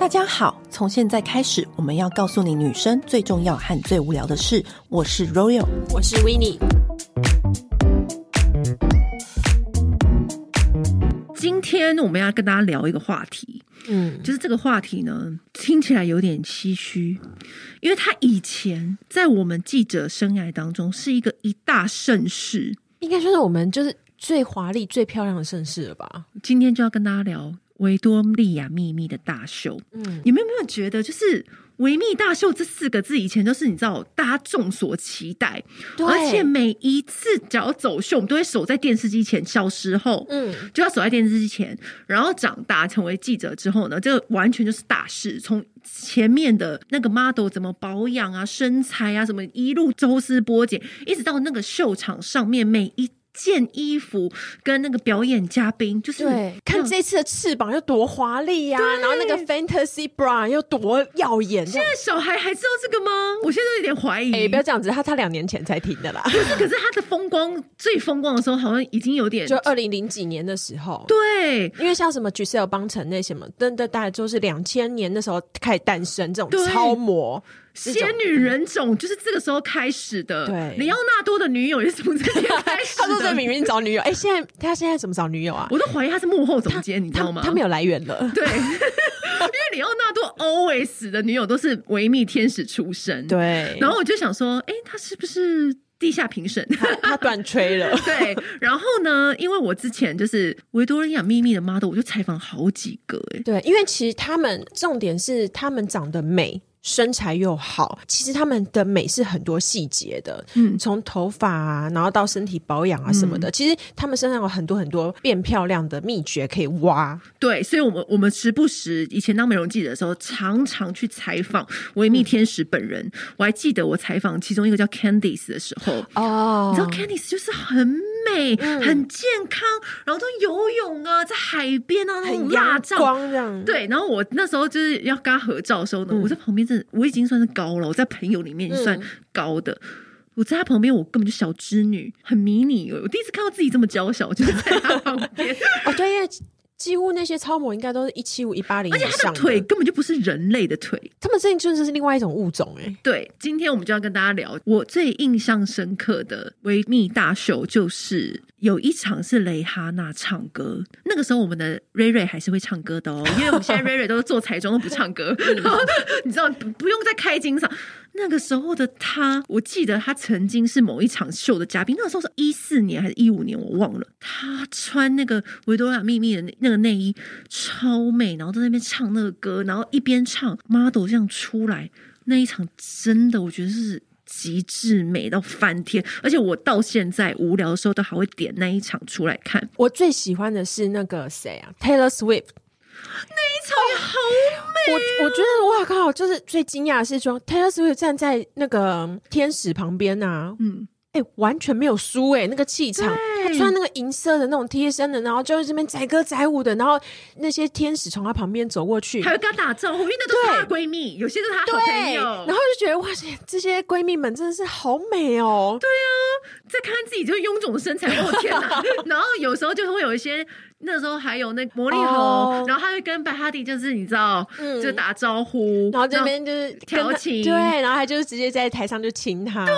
大家好，从现在开始，我们要告诉你女生最重要和最无聊的事。我是 Royal，我是 Winnie。今天我们要跟大家聊一个话题，嗯，就是这个话题呢，听起来有点唏嘘，因为他以前在我们记者生涯当中是一个一大盛事，应该说是我们就是最华丽、最漂亮的盛事了吧？今天就要跟大家聊。维多利亚秘密的大秀，嗯，你们有没有觉得，就是维密大秀这四个字，以前都是你知道大家众所期待，对，而且每一次只要走秀，我们都会守在电视机前。小时候，嗯，就要守在电视机前，然后长大成为记者之后呢，这个完全就是大事。从前面的那个 model 怎么保养啊、身材啊，什么一路抽丝剥茧，一直到那个秀场上面每一。件衣服跟那个表演嘉宾，就是对，看这次的翅膀有多华丽呀，然后那个 fantasy bra 又多耀眼。现在小孩还知道这个吗？我现在有点怀疑。哎、欸，不要这样子，他他两年前才停的啦。可是，可是他的风光最风光的时候，好像已经有点，就二零零几年的时候。对，因为像什么 Gisele 邦辰那什么，真的大概就是两千年的时候开始诞生这种超模。仙女人种就是这个时候开始的。对，里奥纳多的女友也是从这边开始的。他说在明明找女友，哎、欸，现在他现在怎么找女友啊？我都怀疑他是幕后总监，你知道吗？他没有来源了。对，因为里奥纳多 always 的女友都是维密天使出身。对，然后我就想说，哎、欸，他是不是地下评审？他断吹了。对，然后呢，因为我之前就是维多利亚秘密的 model，我就采访好几个、欸。哎，对，因为其实他们重点是他们长得美。身材又好，其实他们的美是很多细节的，嗯，从头发啊，然后到身体保养啊什么的，嗯，其实他们身上有很多很多变漂亮的秘诀可以挖。对，所以我们我们时不时以前当美容记者的时候，常常去采访维密天使本人。嗯，我还记得我采访其中一个叫 Candice 的时候，哦，你知道 Candice 就是很。美、嗯、很健康，然后都游泳啊，在海边啊，那种阳光这样。对，然后我那时候就是要跟他合照的时候呢，嗯、我在旁边是，我已经算是高了，我在朋友里面算高的。嗯、我在他旁边，我根本就小织女，很迷你。我第一次看到自己这么娇小，就是在他旁边。哦，对，因为。几乎那些超模应该都是一七五一八零，而且他的腿根本就不是人类的腿，他们这真的是另外一种物种哎、欸。对，今天我们就要跟大家聊我最印象深刻的维密大秀，就是有一场是蕾哈娜唱歌，那个时候我们的瑞瑞还是会唱歌的哦，因为我们现在瑞瑞都是做彩妆都不唱歌，你知道不用再开金嗓。那个时候的他，我记得他曾经是某一场秀的嘉宾。那个时候是一四年还是一五年，我忘了。他穿那个维多利亚秘密的那个内衣，超美，然后在那边唱那个歌，然后一边唱 model 这样出来。那一场真的，我觉得是极致美到翻天。而且我到现在无聊的时候，都还会点那一场出来看。我最喜欢的是那个谁啊，Taylor Swift。那一场也好美。哦，我我觉得哇靠，就是最惊讶的是说，Taylor Swift 站在那个天使旁边啊，嗯，哎、欸，完全没有输哎、欸，那个气场，他穿那个银色的那种贴身的，然后就在这边载歌载舞的，然后那些天使从他旁边走过去，还会跟他打招呼，因为那都是她闺蜜，有些是她好朋友，然后就觉得哇塞，这些闺蜜们真的是好美哦。对啊，再看看自己就臃肿的身材，我天哪！然后有时候就会有一些。那时候还有那魔力红，oh. 然后他会跟白哈迪，就是你知道，嗯、就打招呼，然后这边就是调情，对，然后他就是直接在台上就亲他，对，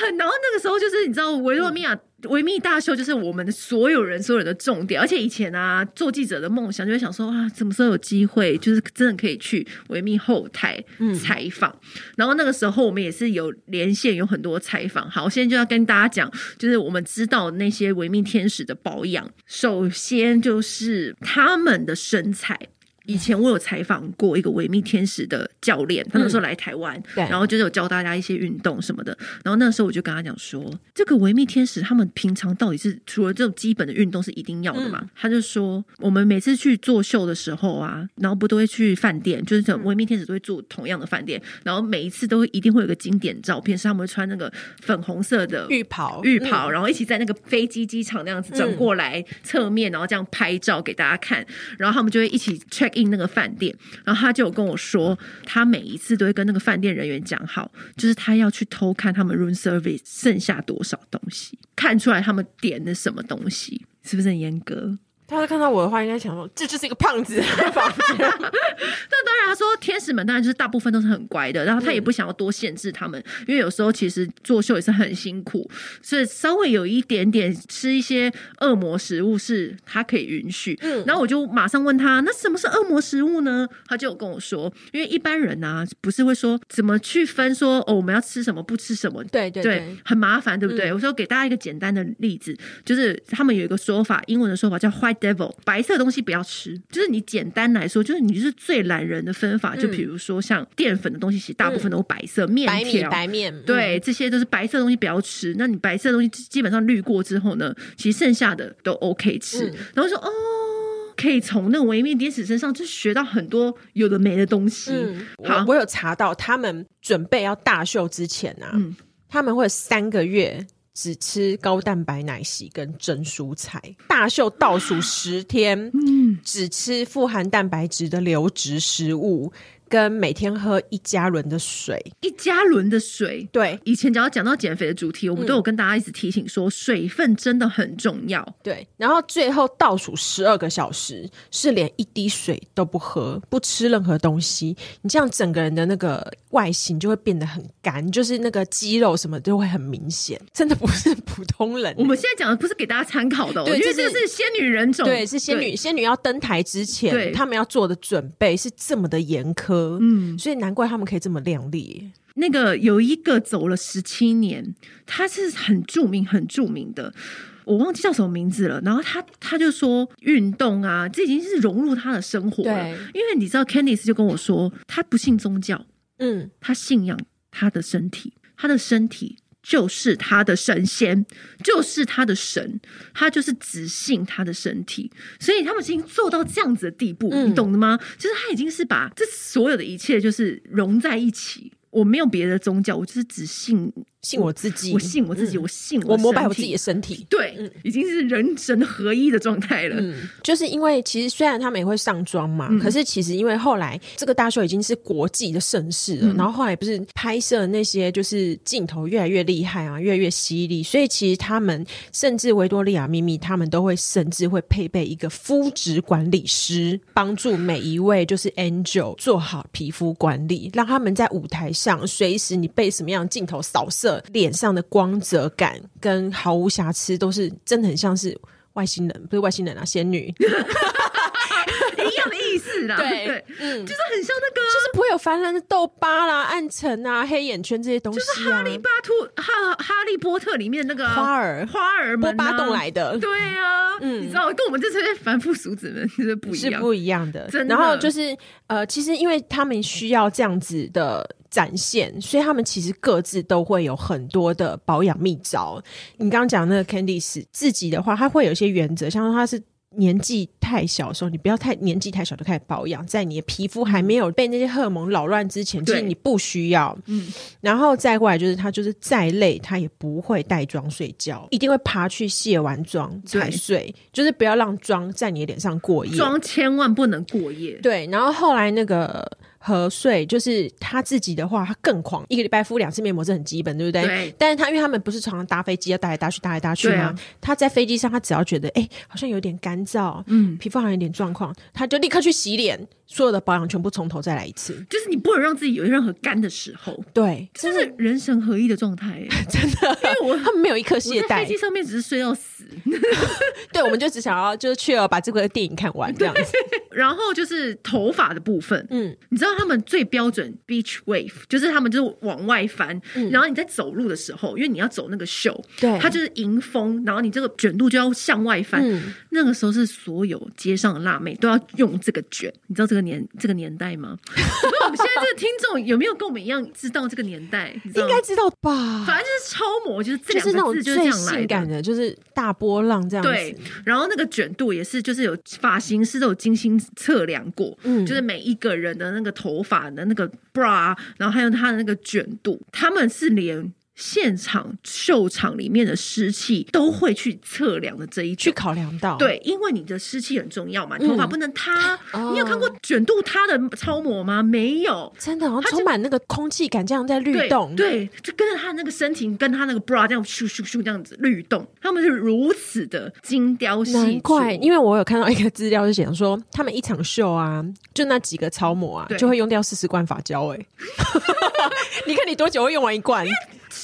很，然后那个时候就是你知道维多米亚。嗯维密大秀就是我们的所有人所有人的重点，而且以前啊，做记者的梦想就会想说啊，什么时候有机会，就是真的可以去维密后台采访。嗯、然后那个时候我们也是有连线，有很多采访。好，我现在就要跟大家讲，就是我们知道那些维密天使的保养，首先就是他们的身材。以前我有采访过一个维密天使的教练，他那时候来台湾，嗯、然后就是有教大家一些运动什么的。然后那时候我就跟他讲说，这个维密天使他们平常到底是除了这种基本的运动是一定要的嘛？嗯、他就说，我们每次去做秀的时候啊，然后不都会去饭店，就是维密天使都会住同样的饭店，然后每一次都一定会有个经典照片，是他们会穿那个粉红色的浴袍，浴袍，然后一起在那个飞机机场那样子转过来侧面，然后这样拍照给大家看，然后他们就会一起 check。印那个饭店，然后他就跟我说，他每一次都会跟那个饭店人员讲好，就是他要去偷看他们 room service 剩下多少东西，看出来他们点的什么东西，是不是很严格？他会看到我的话，应该想说 这就是一个胖子 的房间。那当然，他说天使们当然就是大部分都是很乖的，然后他也不想要多限制他们，嗯、因为有时候其实作秀也是很辛苦，所以稍微有一点点吃一些恶魔食物是他可以允许。嗯，然后我就马上问他，那什么是恶魔食物呢？他就有跟我说，因为一般人啊不是会说怎么去分说哦，我们要吃什么不吃什么，对对对，对，很麻烦，对不对？嗯、我说给大家一个简单的例子，就是他们有一个说法，英文的说法叫 white devil，白色的东西不要吃。就是你简单来说，就是你就是最懒人的分法。嗯、就比如说像淀粉的东西，其实大部分都是白色，面、嗯、条、白面，对，这些都是白色的东西不要吃。那你白色的东西基本上滤过之后呢，其实剩下的都 OK 吃。嗯、然后说哦，可以从那个维密天使身上就学到很多有的没的东西。嗯、好，我有查到他们准备要大秀之前啊，嗯、他们会三个月。只吃高蛋白奶昔跟蒸蔬菜，大秀倒数十天，嗯，只吃富含蛋白质的流质食物。跟每天喝一加仑的水，一加仑的水，对。以前只要讲到减肥的主题，我们都有跟大家一直提醒说，水分真的很重要。对，然后最后倒数十二个小时是连一滴水都不喝，不吃任何东西，你这样整个人的那个外形就会变得很干，就是那个肌肉什么都会很明显，真的不是普通人。我们现在讲的不是给大家参考的，我觉得这是仙女人种，对，是仙女，仙女要登台之前，对，他们要做的准备是这么的严苛。嗯，所以难怪他们可以这么靓丽。那个有一个走了十七年，他是很著名、很著名的，我忘记叫什么名字了。然后他他就说运动啊，这已经是融入他的生活了。因为你知道，Candice 就跟我说，他不信宗教，嗯，他信仰他的身体，他的身体。就是他的神仙，就是他的神，他就是只信他的身体，所以他们已经做到这样子的地步，嗯、你懂的吗？就是他已经是把这所有的一切就是融在一起。我没有别的宗教，我就是只信。信我自己，我信我自己，我信我，我膜拜我自己的身体。对，已经是人神合一的状态了。嗯，就是因为其实虽然他们也会上妆嘛，可是其实因为后来这个大秀已经是国际的盛事了，然后后来不是拍摄那些就是镜头越来越厉害啊，越来越犀利，所以其实他们甚至维多利亚秘密他们都会甚至会配备一个肤质管理师，帮助每一位就是 Angel 做好皮肤管理，让他们在舞台上随时你被什么样的镜头扫射。脸上的光泽感跟毫无瑕疵，都是真的很像是外星人，不是外星人啊，仙女。意思啦，对，对嗯，就是很像那个，就是不会有烦人的痘疤啦、暗沉啊、黑眼圈这些东西、啊。就是哈利巴图哈哈利波特里面那个花儿花儿波巴洞来的，对啊，嗯，你知道，跟我们这些凡夫俗子是不一样，是不一样的。真的。然后就是呃，其实因为他们需要这样子的展现，所以他们其实各自都会有很多的保养秘招。你刚刚讲那个 Candice 自己的话，他会有一些原则，像说他是。年纪太小的时候，你不要太年纪太小就开始保养，在你的皮肤还没有被那些荷尔蒙扰乱之前，其实你不需要。嗯，然后再过来就是他就是再累，他也不会带妆睡觉，一定会爬去卸完妆才睡，就是不要让妆在你的脸上过夜，妆千万不能过夜。对，然后后来那个。和睡就是他自己的话，他更狂，一个礼拜敷两次面膜是很基本，对不对？对。但是他因为他们不是常常搭飞机要搭来搭去，搭来搭去吗？啊、他在飞机上，他只要觉得哎、欸，好像有点干燥，嗯，皮肤好像有点状况，他就立刻去洗脸。所有的保养全部从头再来一次，就是你不能让自己有任何干的时候。对，这是人神合一的状态，真的。因为我他们没有一颗懈怠，飞机上面只是睡到死。对，我们就只想要就是去了把这个电影看完这样子。然后就是头发的部分，嗯，你知道他们最标准 beach wave，就是他们就是往外翻，嗯、然后你在走路的时候，因为你要走那个秀，对，它就是迎风，然后你这个卷度就要向外翻。嗯、那个时候是所有街上的辣妹都要用这个卷，你知道这个。年这个年代吗？我们现在这个听众有没有跟我们一样知道这个年代？应该知道吧？反正就是超模，就是这两个字就是这样来的，性感的，就是大波浪这样子。对，然后那个卷度也是，就是有发型师都有精心测量过，嗯，就是每一个人的那个头发的那个 bra，然后还有他的那个卷度，他们是连现场秀场里面的湿气都会去测量的这一去考量到。对，因为你的湿气很重要嘛，头发不能塌。嗯、你有看过卷度塌的超模吗？没有，真的，充满那个空气感，这样在律动。对，就跟着他那个身体，跟他那个 bra 这样咻咻咻这样子律动，他们是如此的精雕细琢。难怪，因为我有看到一个资料，是写说他们一场秀啊，就那几个超模啊，就会用掉四十罐发胶。哎，你看你多久会用完一罐？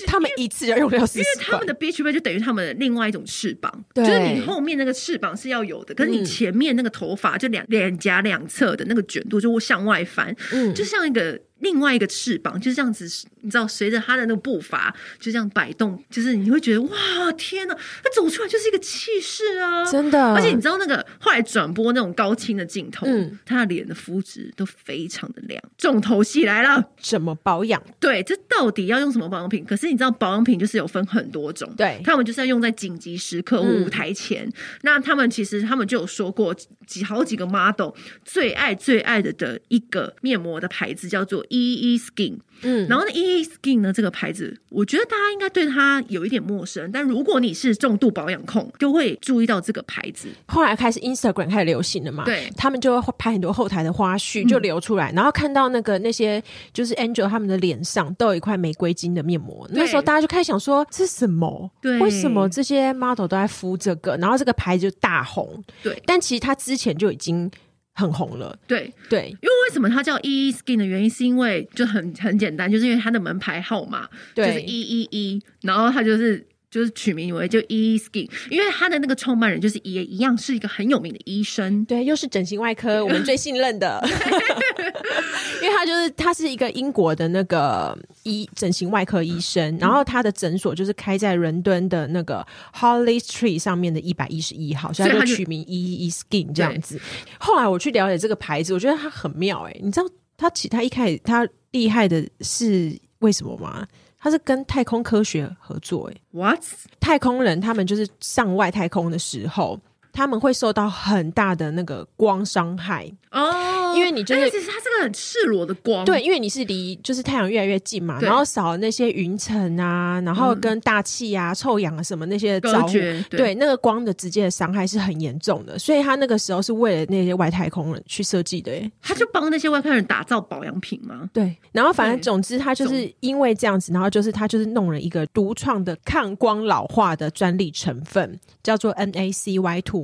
他们一次要用掉四十，因为他们的 beach bag 就等于他们的另外一种翅膀，对。就是你后面那个翅膀是要有的，可是你前面那个头发就两脸颊两侧的那个卷度就会向外翻，嗯，就像一个。另外一个翅膀就是这样子，你知道，随着他的那个步伐就这样摆动，就是你会觉得哇，天呐，他走出来就是一个气势啊，真的。而且你知道那个后来转播那种高清的镜头，嗯，他的脸的肤质都非常的亮。重头戏来了，怎么保养？对，这到底要用什么保养品？可是你知道保养品就是有分很多种，对，他们就是要用在紧急时刻或舞台前。嗯、那他们其实他们就有说过几好几个 model 最爱最爱的的一个面膜的牌子叫做 EE Skin，嗯，然后呢，EE Skin 呢这个牌子，我觉得大家应该对它有一点陌生，但如果你是重度保养控，就会注意到这个牌子。后来开始 Instagram 开始流行了嘛，对，他们就会拍很多后台的花絮，就流出来，嗯、然后看到那个那些就是 Angel 他们的脸上都有一块玫瑰金的面膜，那时候大家就开始想说这是什么？对，为什么这些 model 都在敷这个？然后这个牌子就大红，对，但其实它之前就已经。很红了，对。对，因为为什么它叫 EE Skin 的原因，是因为就很很简单，就是因为它的门牌号码就是一一一然后它就是就是取名为就 EE Skin，因为他的那个创办人就是也一样是一个很有名的医生，对，又是整形外科 我们最信任的。因为他就是他是一个英国的那个医整形外科医生，然后他的诊所就是开在伦敦的那个 Harley Street 上面的一百一十一号，所以他就取名 EE Skin 这样子。后来我去了解这个牌子，我觉得它很妙哎、欸，你知道他其他一开始他厉害的是为什么吗？他是跟太空科学合作哎、欸、，What？太空人他们就是上外太空的时候。他们会受到很大的那个光伤害。哦，因为你就是其实它是个很赤裸的光，对，因为你是离就是太阳越来越近嘛，然后少了那些云层啊，然后跟大气啊、嗯、臭氧啊什么那些的照对，对，那个光的直接的伤害是很严重的，所以他那个时候是为了那些外太空人去设计的，他就帮那些外太空人打造保养品吗？对，然后反正总之他就是因为这样子，然后就是他就是弄了一个独创的抗光老化的专利成分，叫做 NaCy two。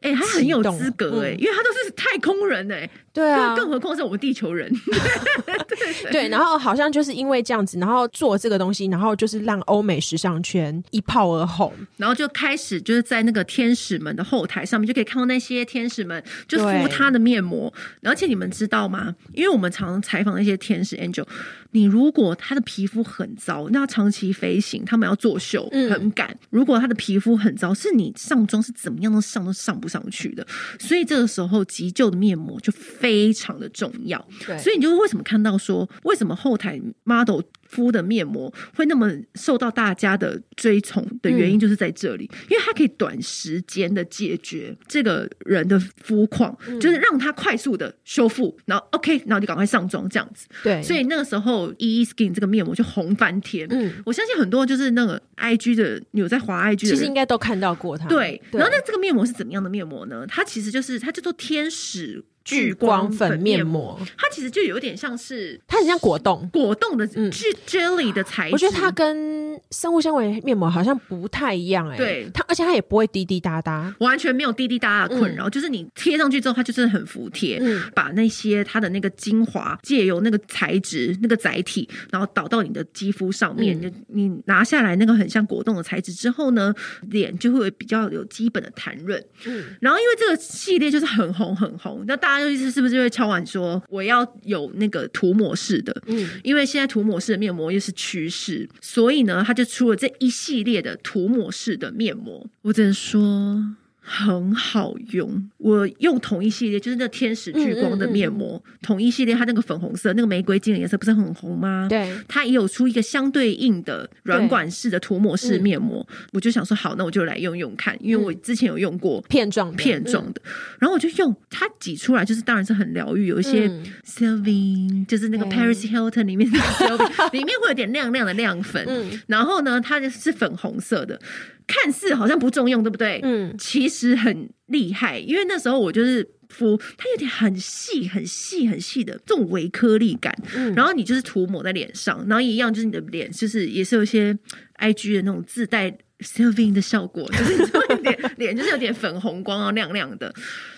哎、欸，他很有资格哎、欸，嗯、因为他都是太空人哎、欸，对啊，更何况是我们地球人。对，对，然后好像就是因为这样子，然后做这个东西，然后就是让欧美时尚圈一炮而红，然后就开始就是在那个天使们的后台上面就可以看到那些天使们就敷他的面膜，而且你们知道吗？因为我们常常采访那些天使 Angel。你如果他的皮肤很糟，那要长期飞行，他们要作秀，很赶。嗯、如果他的皮肤很糟，是你上妆是怎么样都上都上不上去的。所以这个时候急救的面膜就非常的重要。对，所以你就为什么看到说，为什么后台 model 敷的面膜会那么受到大家的追崇的原因，就是在这里，嗯、因为它可以短时间的解决这个人的肤况，嗯、就是让他快速的修复，然后 OK，然后就赶快上妆这样子。对，所以那个时候。EE Skin 这个面膜就红翻天，嗯，我相信很多就是那个 IG 的有在滑 IG 的，其实应该都看到过它。对，对，然后那这个面膜是怎么样的面膜呢？它其实就是它叫做天使。聚光粉面膜，它其实就有点像是，它很像果冻，果冻的 jelly 的材质。我觉得它跟生物纤维面膜好像不太一样哎。对，它而且它也不会滴滴答答，完全没有滴滴答答的困扰。就是你贴上去之后，它就真的很服帖，嗯把那些它的那个精华借由那个材质、那个载体，然后导到你的肌肤上面。就你拿下来那个很像果冻的材质之后呢，脸就会比较有基本的弹润。嗯，然后因为这个系列就是很红很红，那大家。是不是就会敲碗说我要有那个涂抹式的？嗯，因为现在涂抹式的面膜又是趋势，所以呢，他就出了这一系列的涂抹式的面膜。我只能说很好用。我用同一系列，就是那天使聚光的面膜，嗯嗯嗯、统一系列它那个粉红色，那个玫瑰金的颜色不是很红吗？对，它也有出一个相对应的软管式的涂抹式面膜，嗯、我就想说好，那我就来用用看，因为我之前有用过片状片状的，然后我就用它挤出来，就是当然是很疗愈，有一些 Sylvie 就是那个 Paris Hilton 里面的 Sylvie 里面会有点亮亮的亮粉，嗯、然后呢，它就是粉红色的。看似好像不重用，对不对？嗯，其实很厉害，因为那时候我就是敷，它有点很细、很细、很细的这种微颗粒感。嗯，然后你就是涂抹在脸上，然后一样就是你的脸，就是也是有一些 IG 的那种自带 Sylvie 的效果，就是有点 脸就是有点粉红光啊，亮亮的。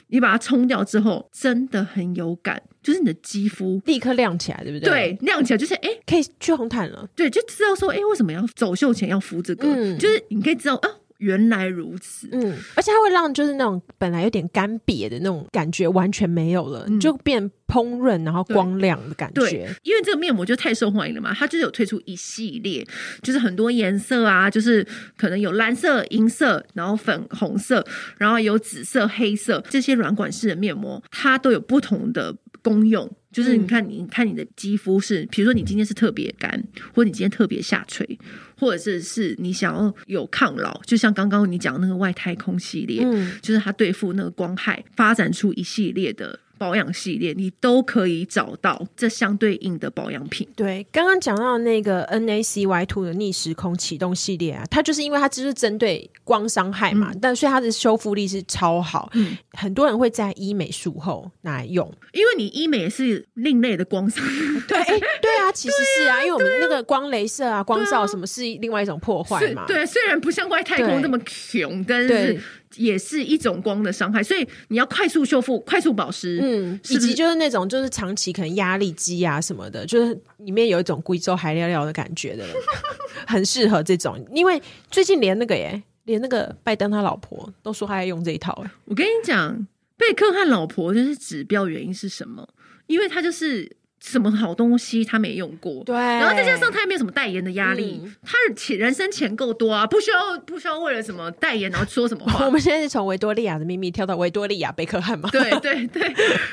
你把它冲掉之后，真的很有感。就是你的肌肤立刻亮起来，对不对？对，亮起来就是哎、欸，可以去红毯了。对，就知道说哎、欸，为什么要走秀前要敷这个？嗯，就是你可以知道啊。原来如此，嗯，而且它会让就是那种本来有点干瘪的那种感觉完全没有了，嗯、就变蓬润然后光亮的感觉。对，因为这个面膜就太受欢迎了嘛，它就是有推出一系列，就是很多颜色啊，就是可能有蓝色、银色，然后粉红色，然后有紫色、黑色这些软管式的面膜，它都有不同的功用。就是你看，你看你的肌肤是，比如说你今天是特别干，或者你今天特别下垂，或者是是你想要有抗老，就像刚刚你讲那个外太空系列，嗯，就是它对付那个光害，发展出一系列的。保养系列，你都可以找到这相对应的保养品。对，刚刚讲到那个 NACY Two 的逆时空启动系列啊，它就是因为它只是针对光伤害嘛，嗯、但所以它的修复力是超好。嗯，很多人会在医美术后拿来用，因为你医美是另类的光伤。对，对啊，其实是啊，啊因为我们那个光镭射啊、光照什么是另外一种破坏嘛。对，虽然不像外太空那么穷，但是。也是一种光的伤害，所以你要快速修复、快速保湿，嗯，以及就是那种就是长期可能压力积啊什么的，就是里面有一种贵州海料料的感觉的，很适合这种。因为最近连那个耶，连那个拜登他老婆都说他在用这一套。哎，我跟你讲，贝克汉老婆就是指标原因是什么？因为他就是。什么好东西他没用过，对，然后再加上他也没有什么代言的压力，嗯、他的钱人生钱够多啊，不需要不需要为了什么代言然后说什么话。我们现在是从维多利亚的秘密跳到维多利亚贝克汉嘛？对对对，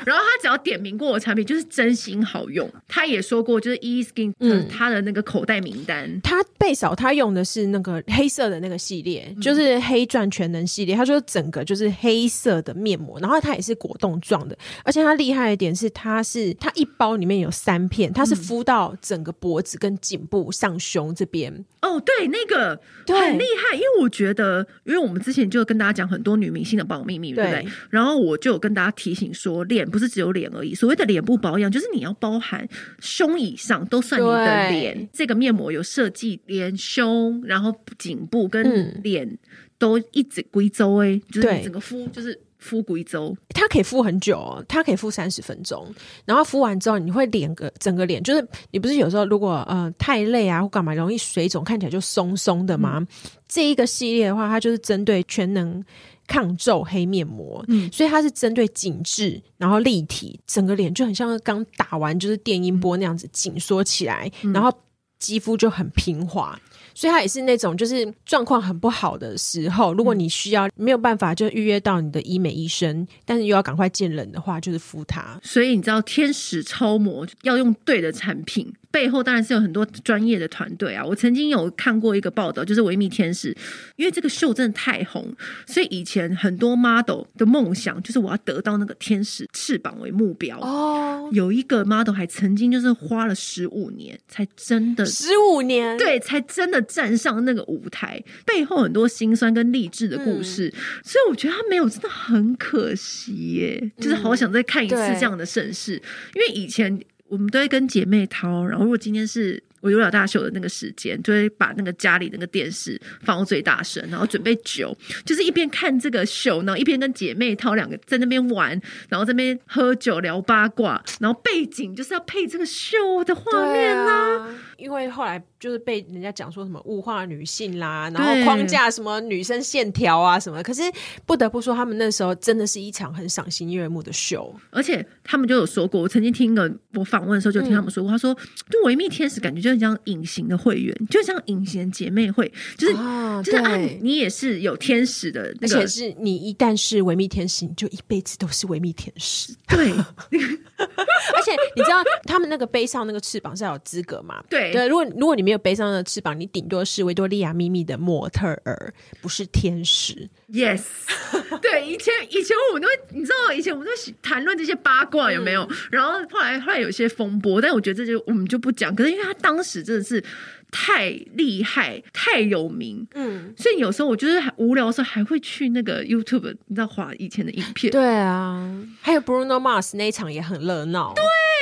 然后他只要点名过的产品就是真心好用，他也说过就是 E Skin 嗯。他的那个口袋名单，他贝嫂他用的是那个黑色的那个系列，嗯、就是黑钻全能系列，他说整个就是黑色的面膜，然后它也是果冻状的，而且它厉害一点是它是它一包里面。有三片，它是敷到整个脖子跟颈部、上胸这边。嗯、哦，对，那个很厉害，因为我觉得，因为我们之前就跟大家讲很多女明星的保养秘密，对不对？然后我就有跟大家提醒说，脸不是只有脸而已，所谓的脸部保养，就是你要包含胸以上都算你的脸。这个面膜有设计连胸，然后颈部跟脸都一直归周哎，就是你整个敷就是。敷骨一周，它可以敷很久哦，它可以敷三十分钟。然后敷完之后，你会脸个整个脸，就是你不是有时候如果呃太累啊或干嘛，容易水肿，看起来就松松的吗？嗯、这一个系列的话，它就是针对全能抗皱黑面膜，嗯，所以它是针对紧致，然后立体，整个脸就很像刚打完就是电音波那样子紧缩起来，嗯、然后肌肤就很平滑。所以它也是那种，就是状况很不好的时候，如果你需要没有办法就预约到你的医美医生，但是又要赶快见人的话，就是敷它。所以你知道，天使超模要用对的产品。背后当然是有很多专业的团队啊！我曾经有看过一个报道，就是维密天使，因为这个秀真的太红，所以以前很多 model 的梦想就是我要得到那个天使翅膀为目标哦。有一个 model 还曾经就是花了十五年才真的十五年，对，才真的站上那个舞台。背后很多辛酸跟励志的故事，嗯、所以我觉得他没有真的很可惜耶，就是好想再看一次这样的盛世，嗯、因为以前。我们都会跟姐妹淘，然后如果今天是我有老大秀的那个时间，就会把那个家里那个电视放到最大声，然后准备酒，就是一边看这个秀，然后一边跟姐妹淘两个在那边玩，然后这边喝酒聊八卦，然后背景就是要配这个秀的画面呐、因为后来就是被人家讲说什么物化女性啦，然后框架什么女生线条啊什么。可是不得不说，他们那时候真的是一场很赏心悦目的秀。而且他们就有说过，我曾经听个我访问的时候就听他们说过，嗯、他说就维密天使感觉就很像隐形的会员，就像隐形姐妹会，就是、哦、就是、啊、你也是有天使的、那个，而且是你一旦是维密天使，你就一辈子都是维密天使。对，而且你知道他们那个背上那个翅膀是要有资格吗？对对，如果如果你没有背上的翅膀，你顶多是维多利亚秘密的模特儿，不是天使。Yes，对，以前以前我们都你知道，以前我们都谈论这些八卦有没有？嗯、然后后来后来有些风波，但我觉得这就我们就不讲。可是因为他当时真的是太厉害、太有名，嗯，所以有时候我就是无聊的时候还会去那个 YouTube，你知道划以前的影片。对啊，还有 Bruno Mars 那一场也很热闹，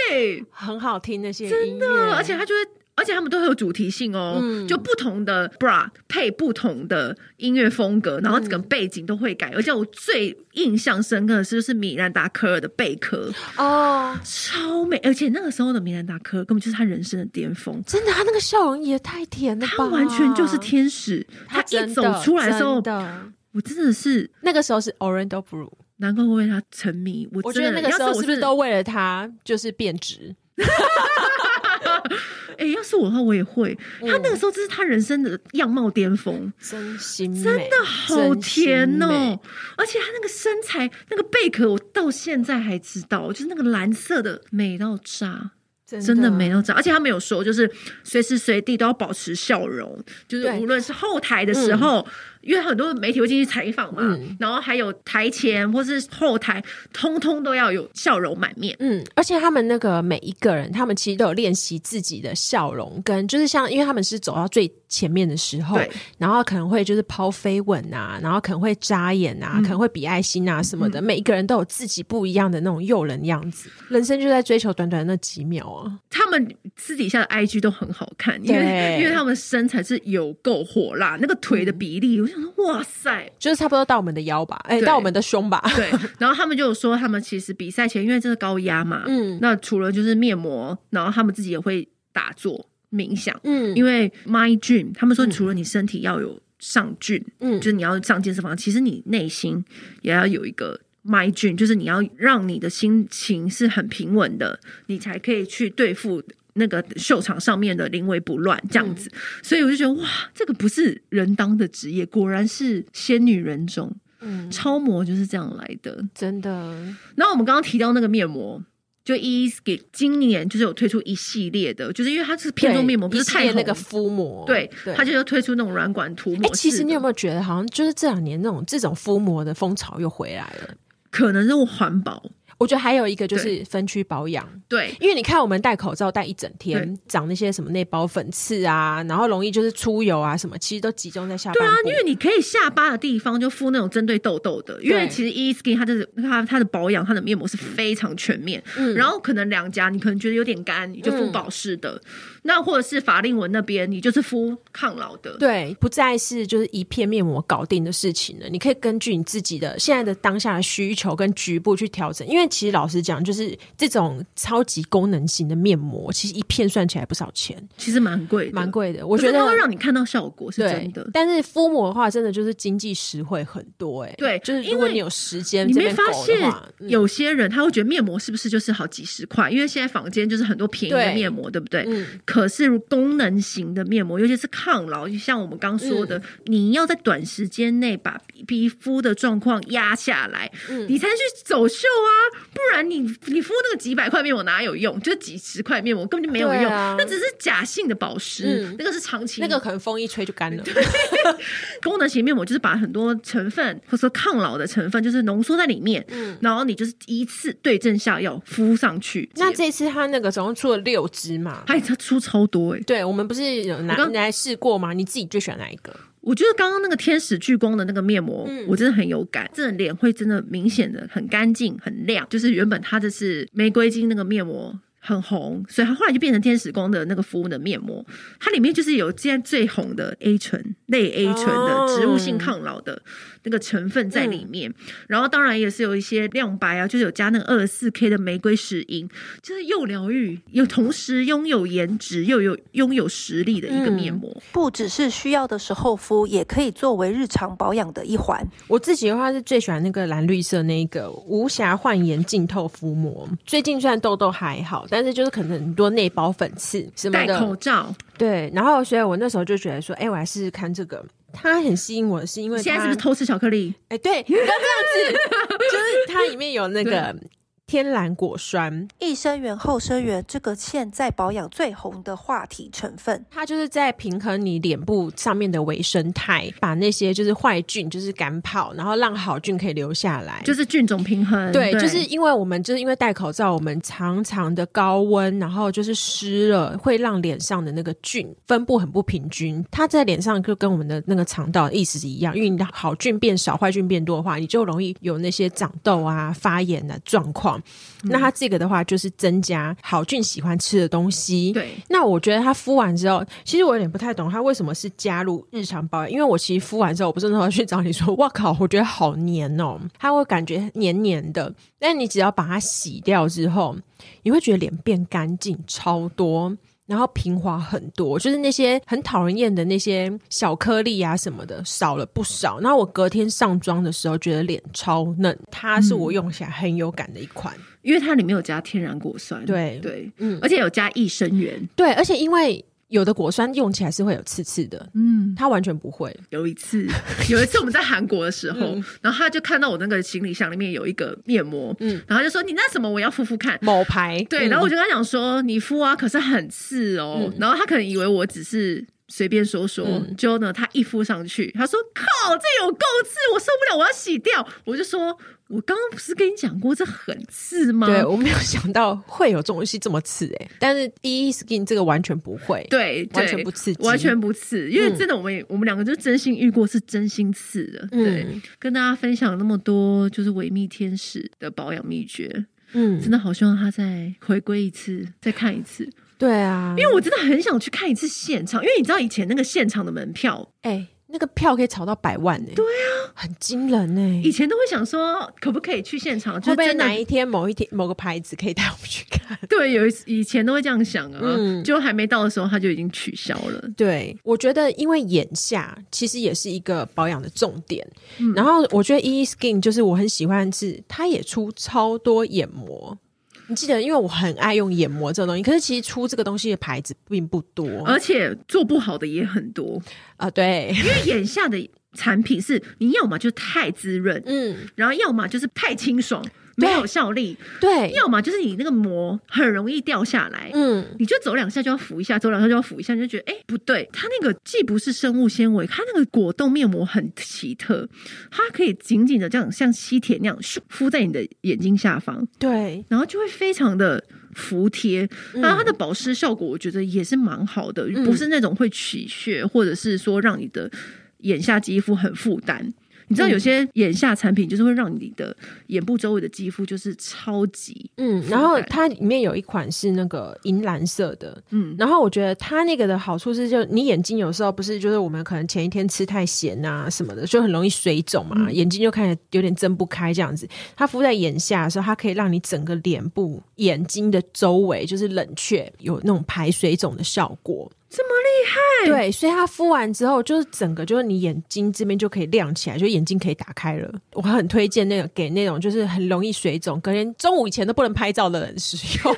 对，很好听那些真的，而且他就会。而且他们都很有主题性哦，嗯、就不同的 bra 配不同的音乐风格，然后整个背景都会改。嗯、而且我最印象深刻的是，就是米兰达科尔的贝壳哦，超美！而且那个时候的米兰达科尔根本就是他人生的巅峰，真的，他那个笑容也太甜了吧，他完全就是天使。他一走出来的时候，我真的是那个时候是 Orlando Bloom，难怪我为他沉迷。我，我觉得那个时候是不是都为了他就是变直？哎、欸，要是我的话，我也会。嗯、他那个时候，这是他人生的样貌巅峰，真心，真的好甜哦！而且他那个身材，那个贝壳，我到现在还知道，就是那个蓝色的，美到炸。真的没有找，而且他没有说，就是随时随地都要保持笑容，就是无论是后台的时候，嗯、因为很多媒体会进去采访嘛，嗯、然后还有台前或是后台，通通都要有笑容满面。嗯，而且他们那个每一个人，他们其实都有练习自己的笑容，跟就是像，因为他们是走到最前面的时候，然后可能会就是抛飞吻啊，然后可能会眨眼啊，嗯、可能会比爱心啊什么的，嗯、每一个人都有自己不一样的那种诱人样子。人生就在追求短短的那几秒啊。他们私底下的 IG 都很好看，因为因为他们身材是有够火辣，那个腿的比例，我想说哇塞，就是差不多到我们的腰吧，哎对，到我们的胸吧。对，然后他们就有说，他们其实比赛前，因为这是高压嘛，嗯，那除了就是面膜，然后他们自己也会打坐冥想，嗯，因为 My dream，他们说除了你身体要有上菌，嗯，就是你要上健身房，其实你内心也要有一个。My dream，就是你要让你的心情是很平稳的，你才可以去对付那个秀场上面的临危不乱这样子。嗯、所以我就觉得哇，这个不是人当的职业，果然是仙女人种。嗯，超模就是这样来的，真的。然后我们刚刚提到那个面膜，就 e-skin 今年就是有推出一系列的，就是因为它是偏重面膜，不是太那个敷膜，对，它就要推出那种软管涂抹。哎、欸，其实你有没有觉得，好像就是这两年那种这种敷膜的风潮又回来了？可能是环保。我觉得还有一个就是分区保养，对，因为你看我们戴口罩戴一整天，对长那些什么内包粉刺啊，然后容易就是出油啊什么，其实都集中在下巴。对啊，因为你可以下巴的地方就敷那种针对痘痘的，因为其实 e-skin 它就是它它的保养，它的面膜是非常全面。嗯，然后可能两颊你可能觉得有点干，你就敷保湿的。嗯、那或者是法令纹那边，你就是敷抗老的。对，不再是就是一片面膜搞定的事情了，你可以根据你自己的现在的当下的需求跟局部去调整。因为其实老实讲。就是这种超级功能型的面膜，其实一片算起来不少钱，其实蛮贵，蛮贵的。我觉得它会让你看到效果是真的，但是敷膜的话，真的就是经济实惠很多哎、欸。对，就是如果你有时间，你没发现有些人他会觉得面膜是不是就是好几十块？因为现在坊间就是很多便宜的面膜，对，对不对？嗯。可是功能型的面膜，尤其是抗老，就像我们刚说的，嗯、你要在短时间内把皮肤的状况压下来，嗯、你才能去走秀啊，不然你。你敷那个几百块面膜哪有用？就是几十块面膜根本就没有用，啊、那只是假性的保湿，嗯、那个是长期，那个可能风一吹就干了。功能型面膜就是把很多成分或者说抗老的成分，就是浓缩在里面，嗯、然后你就是一次对症下药敷上去。那这次他那个总共出了六支嘛？哎，他出超多哎、欸！对，我们不是有拿刚来试过吗？你自己最喜欢哪一个？我觉得刚刚那个天使聚光的那个面膜，嗯、我真的很有感，真的脸会真的明显的很干净、很亮。就是原本它这是玫瑰金那个面膜。很红，所以它后来就变成天使光的那个敷的面膜。它里面就是有现在最红的 A 醇类 A 醇的植物性抗老的那个成分在里面。嗯、然后当然也是有一些亮白啊，就是有加那个二十四 K 的玫瑰石英，就是又疗愈又同时拥有颜值又有拥有实力的一个面膜。嗯、不只是需要的时候敷，也可以作为日常保养的一环。我自己的话是最喜欢那个蓝绿色那个无瑕焕颜净透敷膜。最近虽然痘痘还好，但是就是可能很多内包粉刺什么的。戴口罩，对。然后，所以我那时候就觉得说，哎，我来试试看这个。它很吸引我的是因为现在是不是偷吃巧克力？哎，对，不要这样子，就是它里面有那个。天然果酸、益生元、后生元，这个现在保养最红的话题成分，它就是在平衡你脸部上面的微生态，把那些就是坏菌就是赶跑，然后让好菌可以留下来，就是菌种平衡。对，对就是因为我们就是因为戴口罩，我们常常的高温，然后就是湿了，会让脸上的那个菌分布很不平均。它在脸上就跟我们的那个肠道的意思是一样，因为你的好菌变少，坏菌变多的话，你就容易有那些长痘啊、发炎的状况。那它这个的话，就是增加好菌喜欢吃的东西。对，那我觉得它敷完之后，其实我有点不太懂它为什么是加入日常保养。因为我其实敷完之后，我不是那时候去找你说，哇靠，我觉得好黏哦，它会感觉黏黏的。但你只要把它洗掉之后，你会觉得脸变干净超多。然后平滑很多，就是那些很讨人厌的那些小颗粒啊什么的少了不少。然后我隔天上妆的时候觉得脸超嫩，它是我用起来很有感的一款，因为它里面有加天然果酸，对对，嗯，而且有加益生元，对，而且因为。有的果酸用起来是会有刺刺的，嗯，它完全不会。有一次，有一次我们在韩国的时候，嗯、然后他就看到我那个行李箱里面有一个面膜，嗯，然后他就说：“你那什么？我要敷敷看。”某牌，对，然后我就跟他讲说：“你敷啊，可是很刺哦。嗯”然后他可能以为我只是。随便说说，嗯、就呢，他一敷上去，他说：“靠，这有够刺，我受不了，我要洗掉。”我就说：“我刚刚不是跟你讲过这很刺吗？”对，我没有想到会有这种东西这么刺哎、欸，但是 EE Skin 这个完全不会，对，完全不刺激，完全不刺，因为真的，我们、嗯、我们两个就真心遇过，是真心刺的。对，嗯、跟大家分享那么多，就是维密天使的保养秘诀，嗯，真的好希望他再回归一次，再看一次。对啊，因为我真的很想去看一次现场，因为你知道以前那个现场的门票，哎、欸，那个票可以炒到百万呢、欸。对啊，很惊人呢、欸。以前都会想说，可不可以去现场？会不会哪一天、某一天、某个牌子可以带我们去看？对，有以前都会这样想啊，嗯，就还没到的时候，他就已经取消了。对，我觉得因为眼下其实也是一个保养的重点，嗯、然后我觉得 EE Skin 就是我很喜欢的是，它也出超多眼膜。你记得，因为我很爱用眼膜这种东西，可是其实出这个东西的牌子并不多，而且做不好的也很多啊。对，因为眼下的产品是你要么就太滋润，嗯，然后要么就是太清爽。没有效力，对，要么就是你那个膜很容易掉下来，嗯，你就走两下就要扶一下，走两下就要扶一下，你就觉得哎不对，它那个既不是生物纤维，它那个果冻面膜很奇特，它可以紧紧的这样像吸铁那样敷在你的眼睛下方，对，然后就会非常的服帖，然后它的保湿效果我觉得也是蛮好的，嗯、不是那种会取屑或者是说让你的眼下肌肤很负担。你知道有些眼下产品就是会让你的眼部周围的肌肤就是超级嗯，然后它里面有一款是那个银蓝色的，嗯，然后我觉得它那个的好处是，就你眼睛有时候不是就是我们可能前一天吃太咸啊什么的，就很容易水肿嘛，嗯、眼睛就看起来有点睁不开这样子。它敷在眼下的时候，它可以让你整个脸部眼睛的周围就是冷却，有那种排水肿的效果。这么厉害，对，所以它敷完之后，就是整个就是你眼睛这边就可以亮起来，就眼睛可以打开了。我很推荐那个给那种就是很容易水肿，可能中午以前都不能拍照的人使用。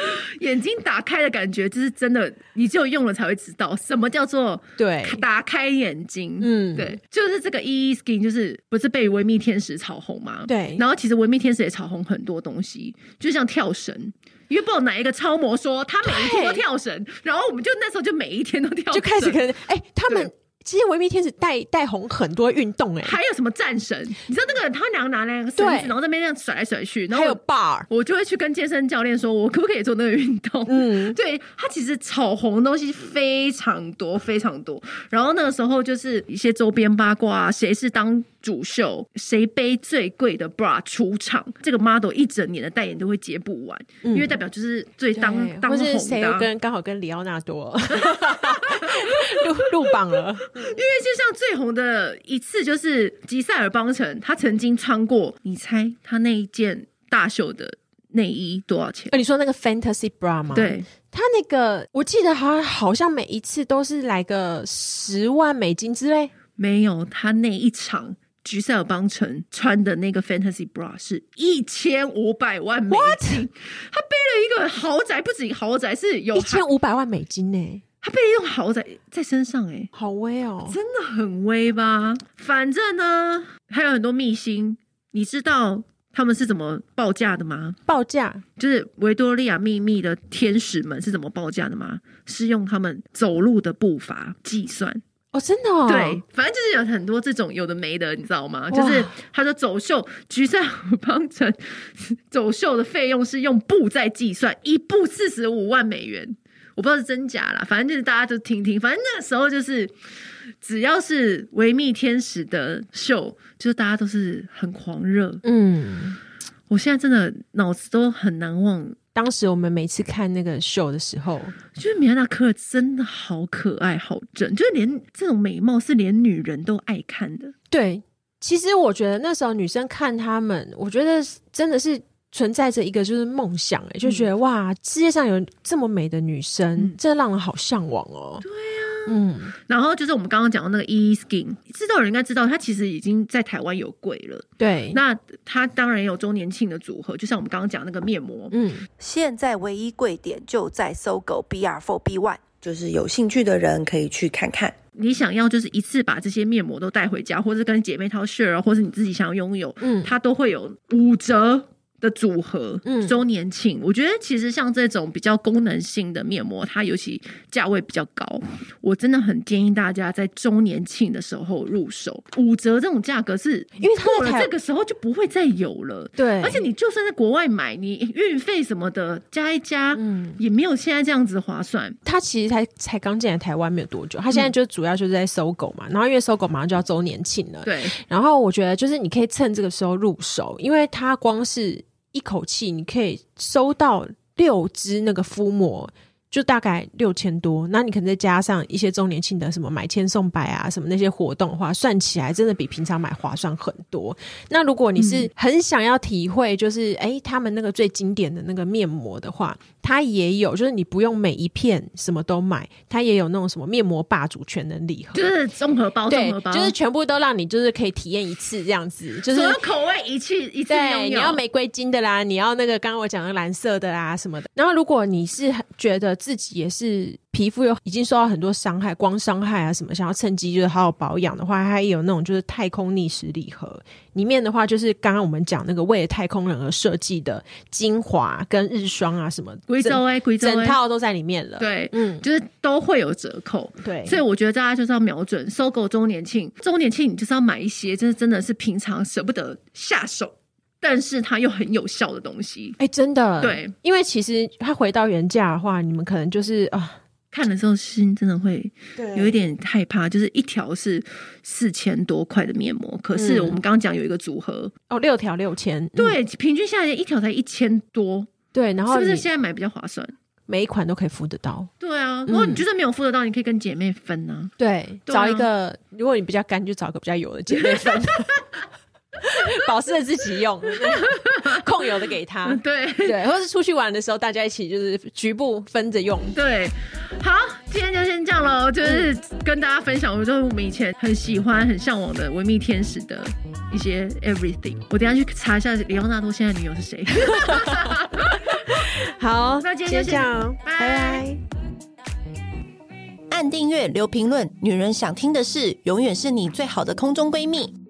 眼睛打开的感觉，就是真的，你只有用了才会知道什么叫做对打开眼睛。嗯，对，就是这个 EE Skin，就是不是被维密天使炒红吗？对，然后其实维密天使也炒红很多东西，就像跳绳。因为不知道哪一个超模说他每一天都跳绳，然后我们就那时候就每一天都跳绳，就开始可能哎、欸，他们对其实维密天使带带红很多运动哎、欸，还有什么战神？你知道那个他两个拿那个绳子，然后在那边这样甩来甩去，然后还有 bar，我就会去跟健身教练说，我可不可以做那个运动？嗯，对，他其实炒红的东西非常多非常多，然后那个时候就是一些周边八卦，谁是当。主秀，谁背最贵的 bra 出场，这个 model 一整年的代言都会接不完，嗯、因为代表就是最当当红的。跟刚好跟李奥纳多 入入榜了？因为就像最红的一次就是吉塞尔邦辰，他曾经穿过，你猜他那一件大秀的内衣多少钱？呃，你说那个 Fantasy Bra 吗？对。他那个，我记得好像好像每一次都是来个十万美金之类。没有，他那一场吉赛尔邦辰穿的那个 Fantasy Bra 是一千五百万美金。他背了一个豪宅，不止豪宅，是有一千五百万美金呢。他背了一栋豪宅在身上，哎，好威哦，真的很威吧？反正呢，还有很多秘辛，你知道。他们是怎么报价的吗？报价就是维多利亚秘密的天使们是怎么报价的吗？是用他们走路的步伐计算哦，真的哦。对，反正就是有很多这种有的没的，你知道吗？就是他的走秀，橘赛尔邦辰走秀的费用是用步在计算，一步四十五万美元，我不知道是真假啦，反正就是大家就听听，反正那个时候就是。只要是维密天使的秀，就是大家都是很狂热。嗯，我现在真的脑子都很难忘，当时我们每次看那个秀的时候，就是米安娜科尔真的好可爱、好正，就是连这种美貌是连女人都爱看的。对，其实我觉得那时候女生看他们，我觉得真的是存在着一个就是梦想，哎，就觉得、嗯、哇，世界上有这么美的女生，嗯、真的让人好向往哦。对呀。嗯，然后就是我们刚刚讲的那个 E Skin，知道的人应该知道，它其实已经在台湾有柜了。对，那它当然也有周年庆的组合，就像我们刚刚讲那个面膜。嗯，现在唯一柜点就在搜狗 BR4B1，就是有兴趣的人可以去看看。你想要就是一次把这些面膜都带回家，或者跟姐妹淘 share，或者你自己想要拥有，嗯，它都会有五折。的组合，嗯，周年庆，我觉得其实像这种比较功能性的面膜，它尤其价位比较高，我真的很建议大家在周年庆的时候入手。五折这种价格是因为过了这个时候就不会再有了，对。而且你就算在国外买，你运费什么的加一加，嗯，也没有现在这样子划算。它其实才才刚进来台湾没有多久，它现在就主要就是在搜狗嘛，然后因为搜狗马上就要周年庆了，对。然后我觉得就是你可以趁这个时候入手，因为它光是。一口气你可以收到六支那个敷膜。就大概六千多，那你可能再加上一些周年庆的什么买千送百啊，什么那些活动的话，算起来真的比平常买划算很多。那如果你是很想要体会，就是哎、嗯欸，他们那个最经典的那个面膜的话，它也有，就是你不用每一片什么都买，它也有那种什么面膜霸主全能礼盒，就是综合包，综合包，就是全部都让你就是可以体验一次这样子，就是所有口味一次一次拥有。你要玫瑰金的啦，你要那个刚刚我讲的蓝色的啦什么的。然后如果你是觉得自己也是皮肤有已经受到很多伤害，光伤害啊什么，想要趁机就是好好保养的话，它也有那种就是太空逆时礼盒，里面的话就是刚刚我们讲那个为了太空人而设计的精华跟日霜啊什么，贵州哎，贵州整套都在里面了。对，嗯，就是都会有折扣。对，所以我觉得大家就是要瞄准搜狗周年庆，周年庆你就是要买一些，就是真的是平常舍不得下手。但是它又很有效的东西，哎、欸，真的，对，因为其实它回到原价的话，你们可能就是啊，看的时候心真的会有一点害怕，就是一条是四千多块的面膜，可是我们刚刚讲有一个组合、嗯、哦，六条六千，对，平均下来一条才一千多，对，然后是不是现在买比较划算？每一款都可以敷得到，对啊，如果你觉得没有敷得到，你可以跟姐妹分啊，对，找一个，如果你比较干，就找一个比较油的姐妹分。保湿的自己用，控油的给他。对对，或是出去玩的时候，大家一起就是局部分着用。对，好，今天就先这样喽，就是跟大家分享，我就是我们以前很喜欢、很向往的维密天使的一些 everything。我等下去查一下李奥纳多现在女友是谁。好，那今天就这样，拜拜。按订阅，留评论，女人想听的事，永远是你最好的空中闺蜜。